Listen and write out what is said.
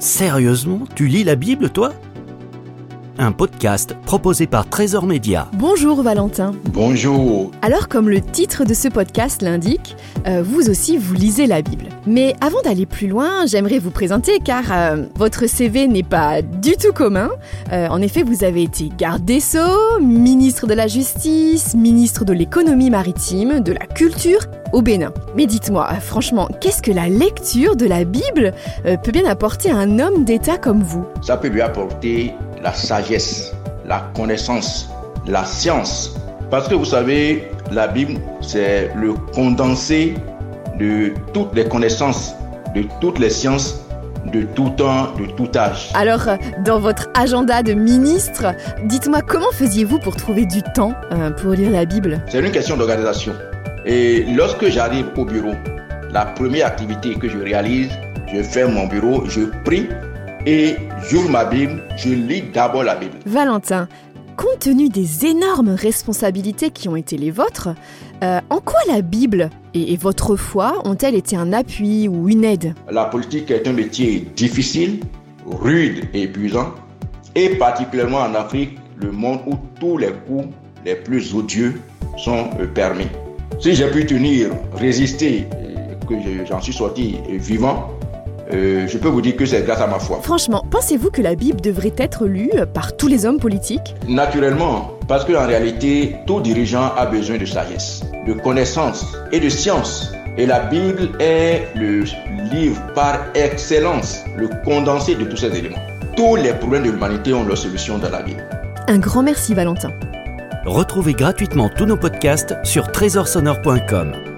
Sérieusement, tu lis la Bible, toi? Un podcast proposé par Trésor Média. Bonjour Valentin. Bonjour. Alors comme le titre de ce podcast l'indique, euh, vous aussi vous lisez la Bible. Mais avant d'aller plus loin, j'aimerais vous présenter car euh, votre CV n'est pas du tout commun. Euh, en effet, vous avez été garde des Sceaux, ministre de la Justice, ministre de l'économie maritime, de la culture au Bénin. Mais dites-moi, franchement, qu'est-ce que la lecture de la Bible peut bien apporter à un homme d'État comme vous? Ça peut lui apporter la sagesse, la connaissance, la science. Parce que vous savez, la Bible, c'est le condensé de toutes les connaissances, de toutes les sciences, de tout temps, de tout âge. Alors, dans votre agenda de ministre, dites-moi comment faisiez-vous pour trouver du temps euh, pour lire la Bible? C'est une question d'organisation. Et lorsque j'arrive au bureau, la première activité que je réalise, je fais mon bureau, je prie et j'ouvre ma Bible, je lis d'abord la Bible. Valentin, compte tenu des énormes responsabilités qui ont été les vôtres, euh, en quoi la Bible et, et votre foi ont-elles été un appui ou une aide? La politique est un métier difficile, rude et épuisant, et particulièrement en Afrique, le monde où tous les coups les plus odieux sont euh, permis. Si j'ai pu tenir, résister, et que je- j'en suis sorti euh, vivant, euh, je peux vous dire que c'est grâce à ma foi. Franchement, pensez-vous que la Bible devrait être lue par tous les hommes politiques? Naturellement, parce qu'en réalité, tout dirigeant a besoin de sagesse, de connaissance et de science. Et la Bible est le livre par excellence, le condensé de tous ces éléments. Tous les problèmes de l'humanité ont leur solution dans la Bible. Un grand merci Valentin. Retrouvez gratuitement tous nos podcasts sur trésorsonore.com.